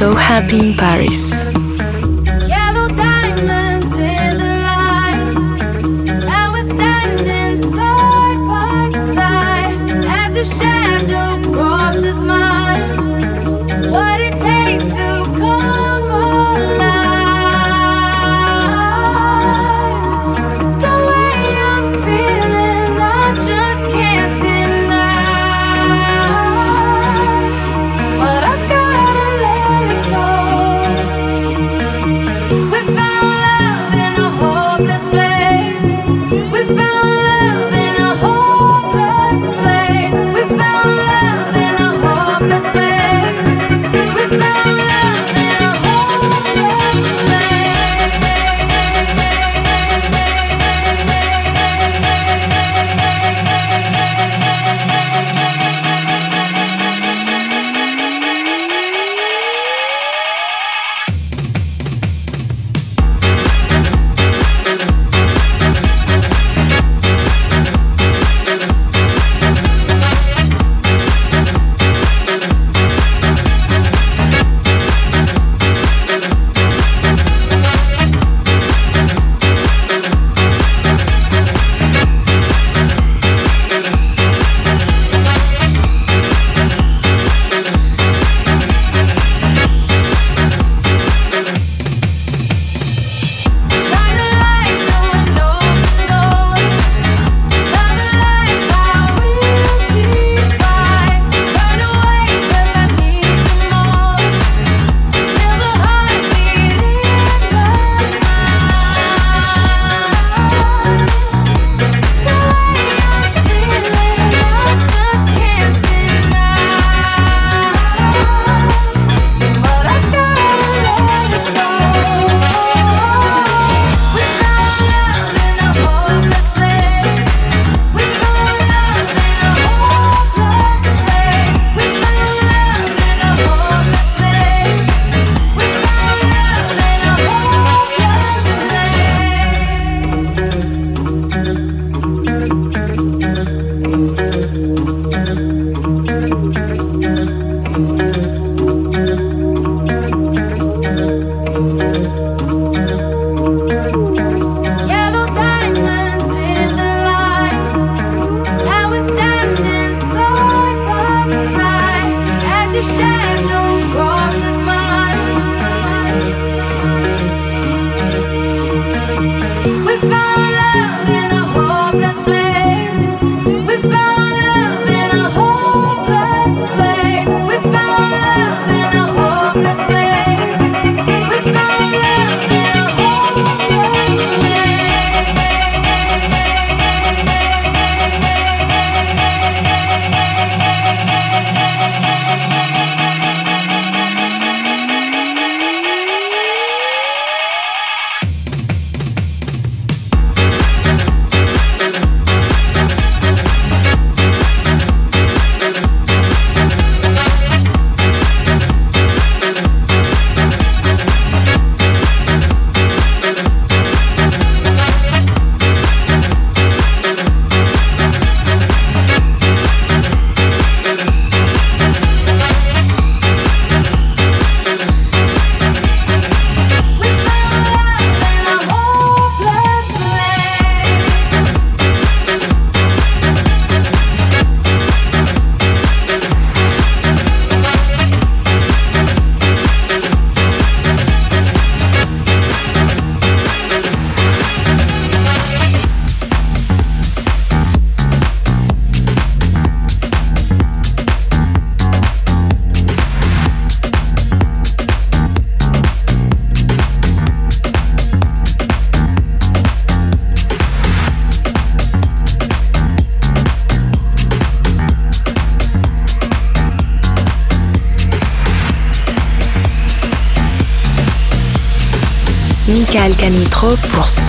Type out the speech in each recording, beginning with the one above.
So Happy in Paris.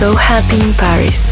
So Happy in Paris.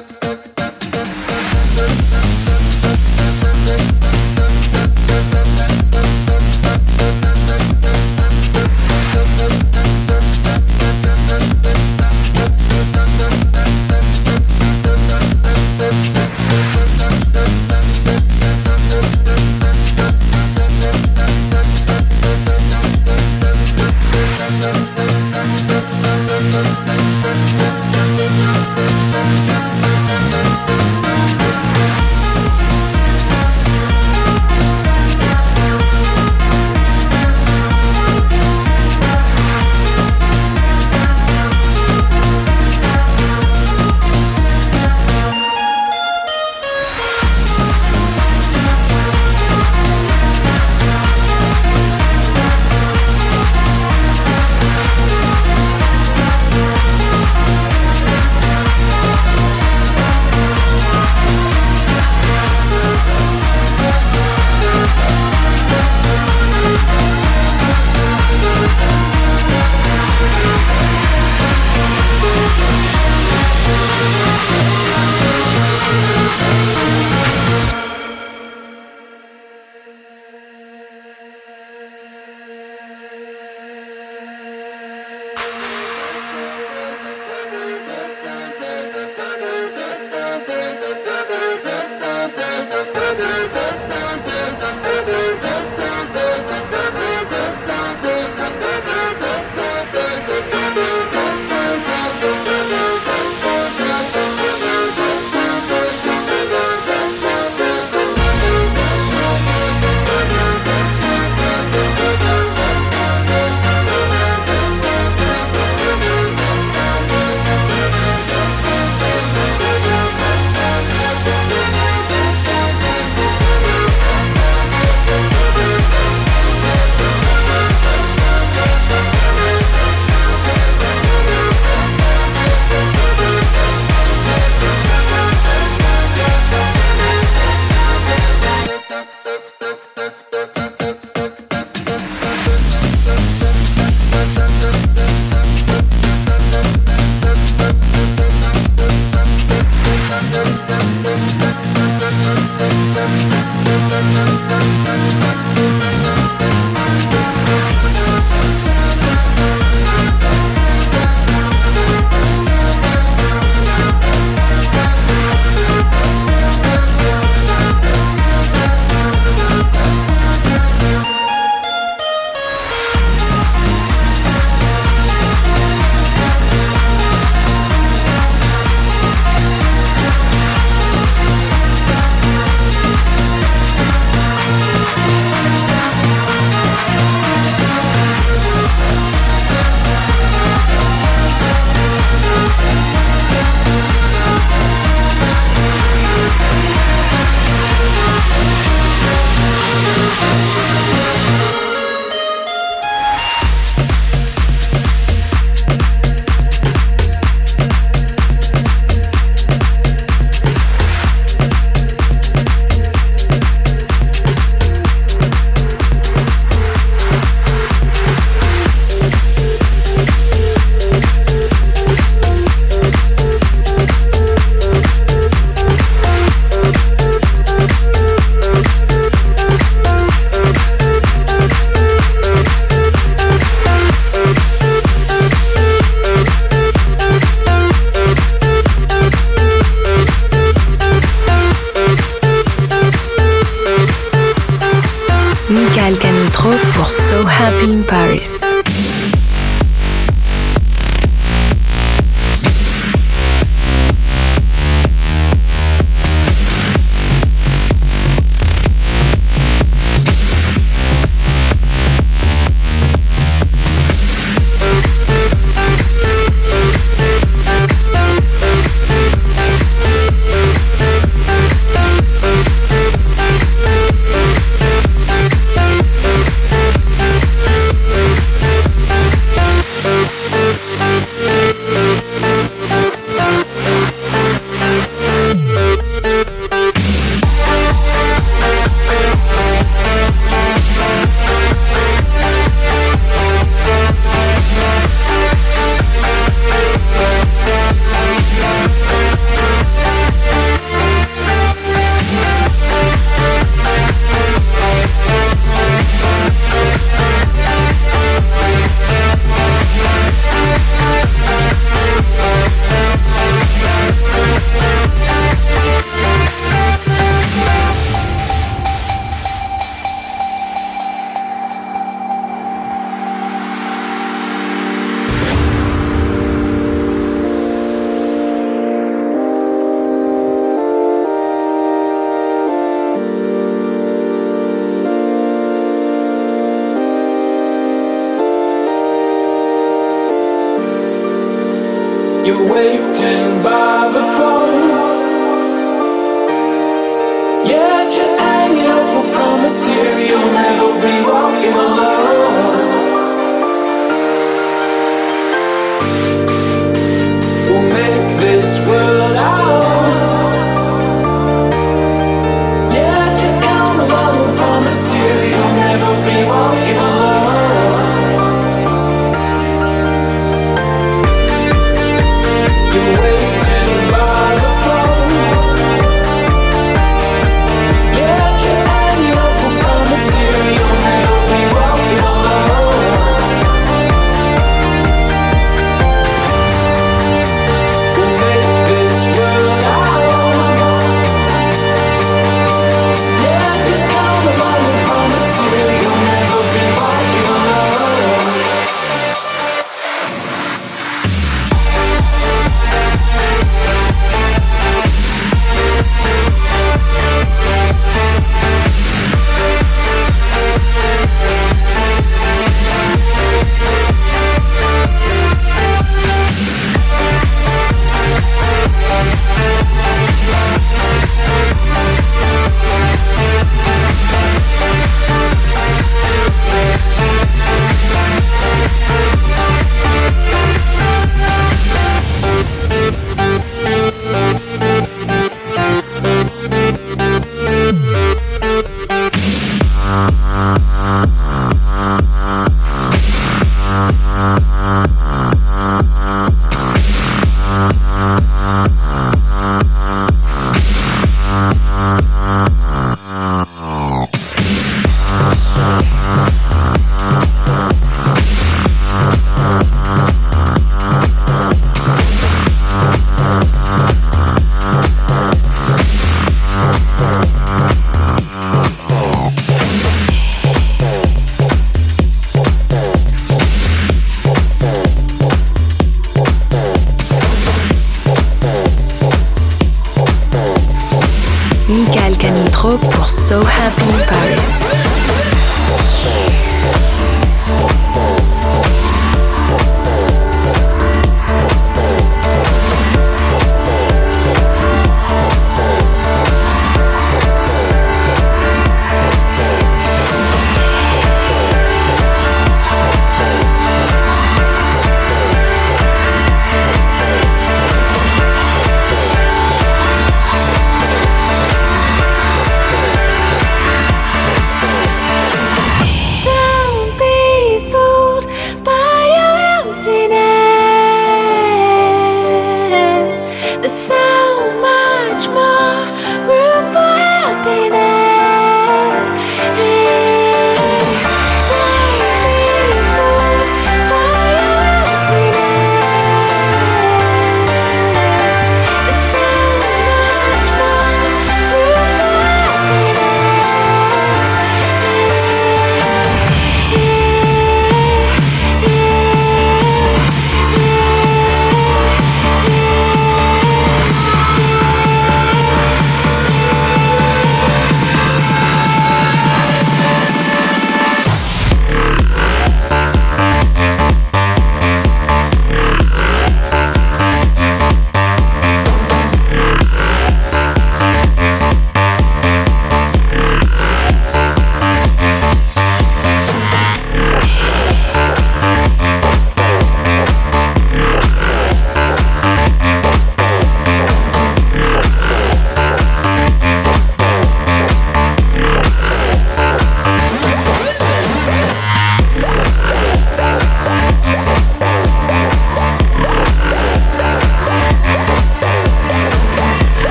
promise you you'll never be walking alone.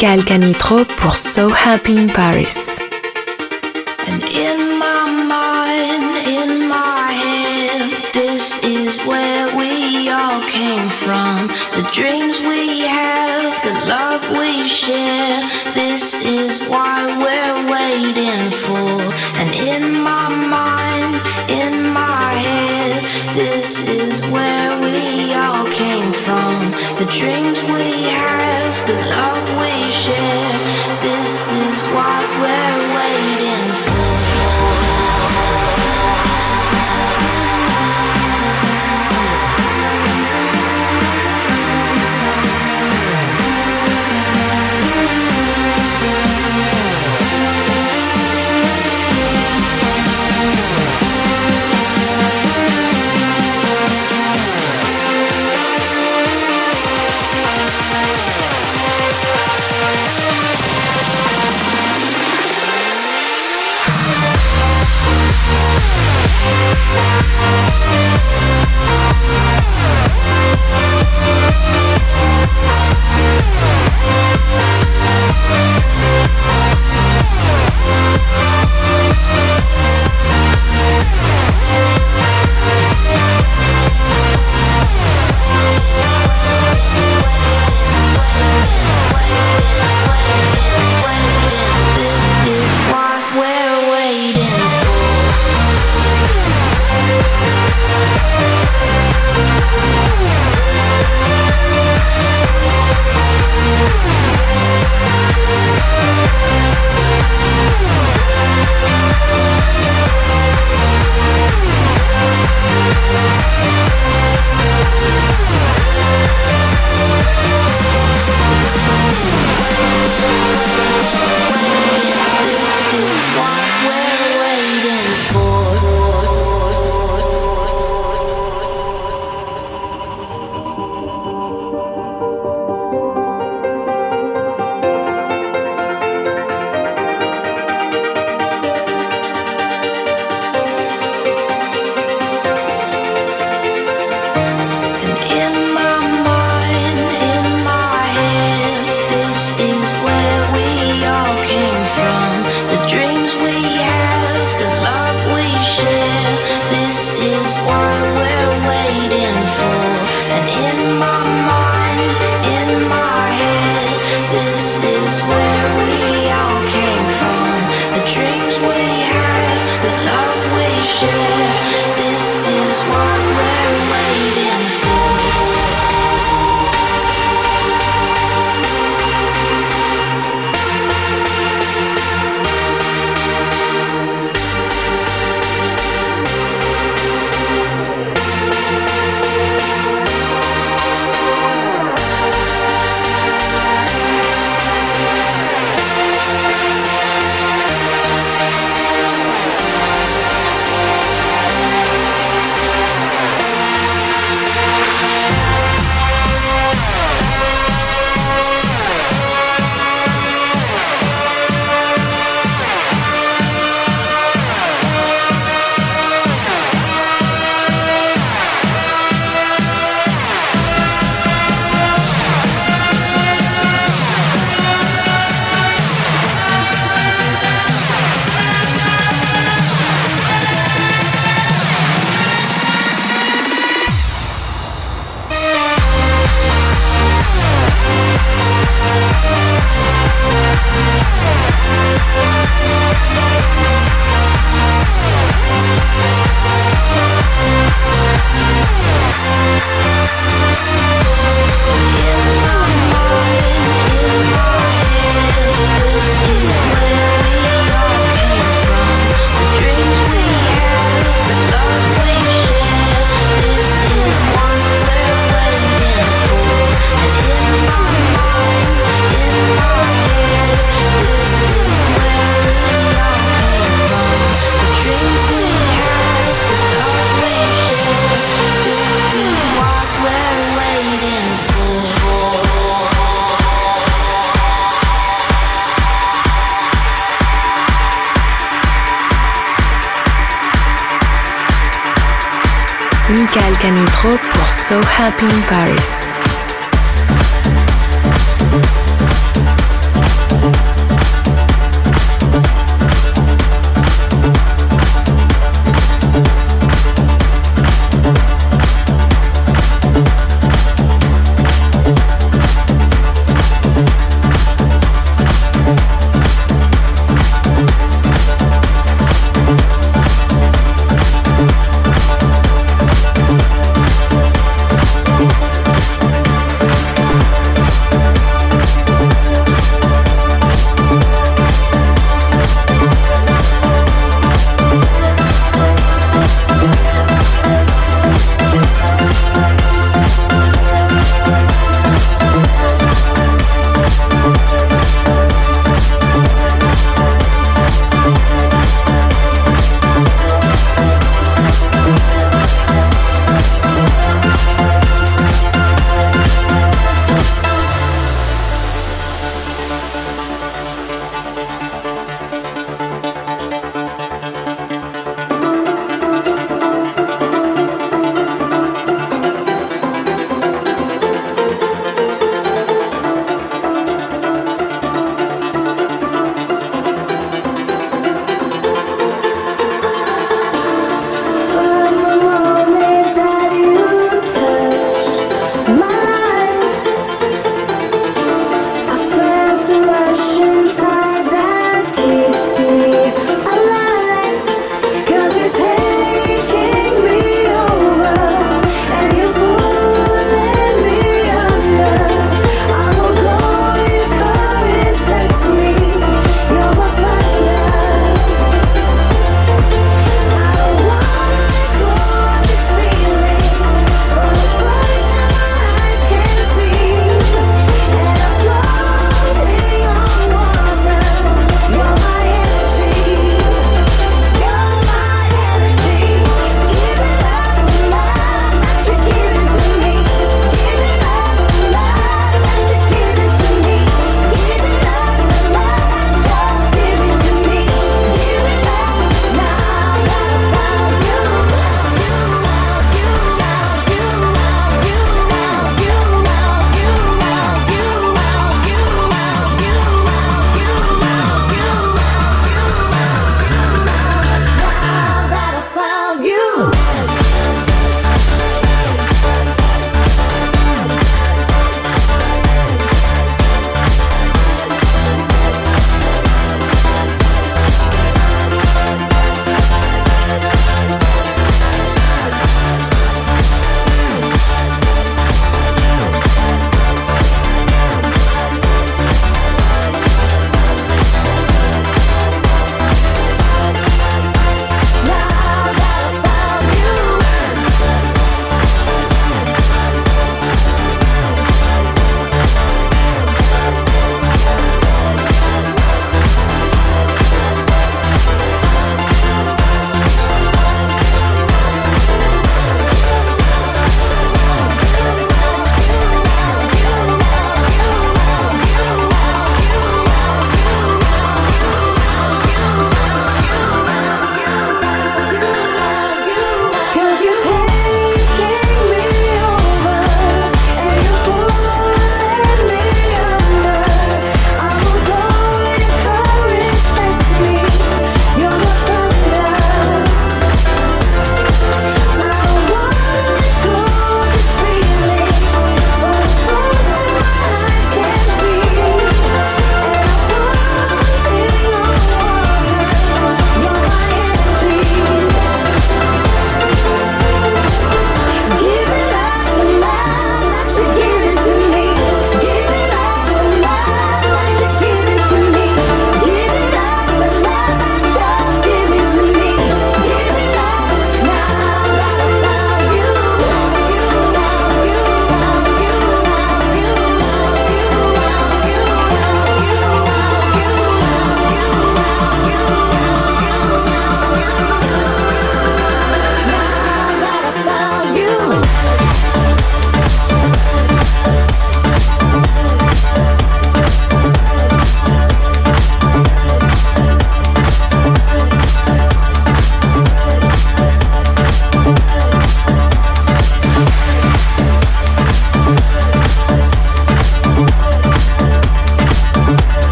Michael Canitrot pour So Happy in Paris. And in my mind, in my head, this is where we all came from. The dreams we have, the love we share, this is why we're waiting for. And in my mind, in my head, this is where we all came from. The dreams This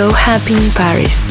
So Happy in Paris.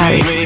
Paris.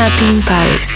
Happy in Paris.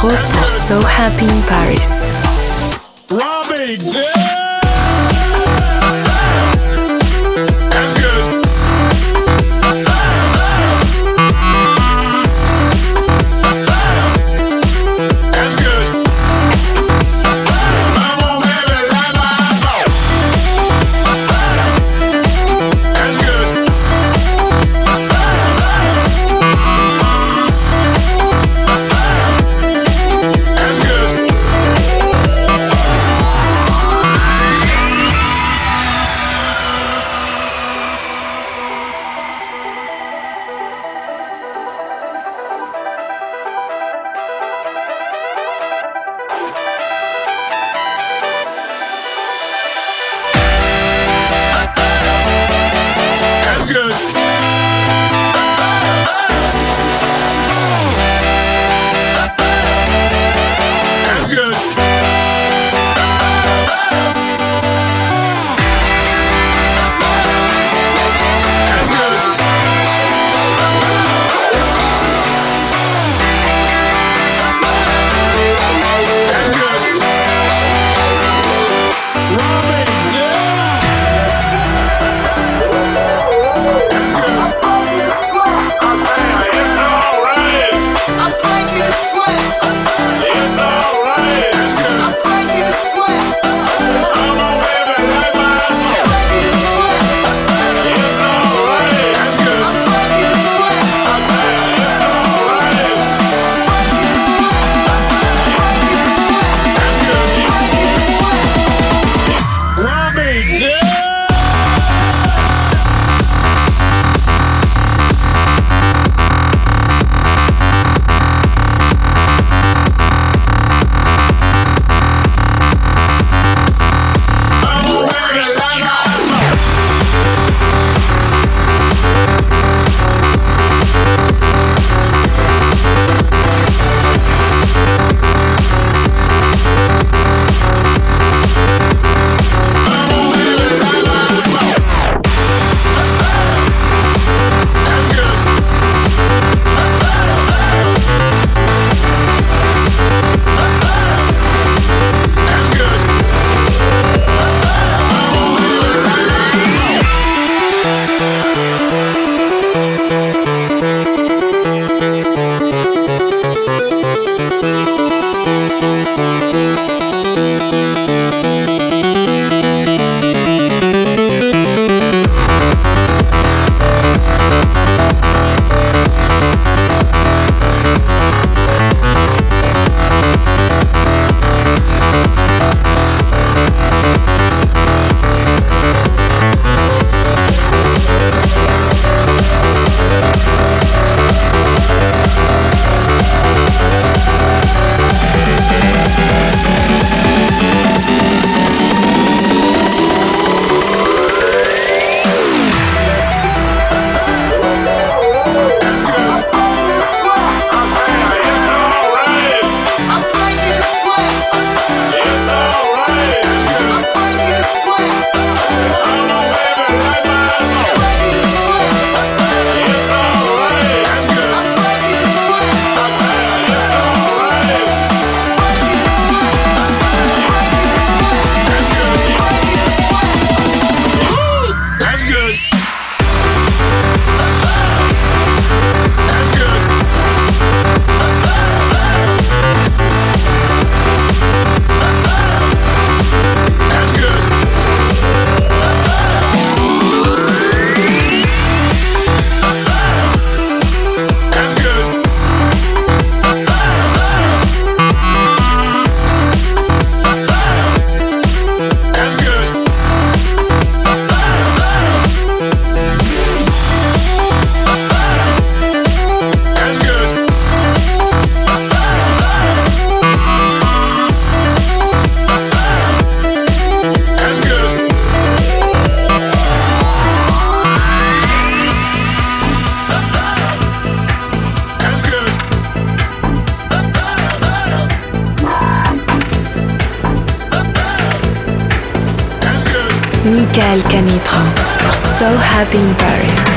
Canitrot pour So Happy in Michael Happy in Paris.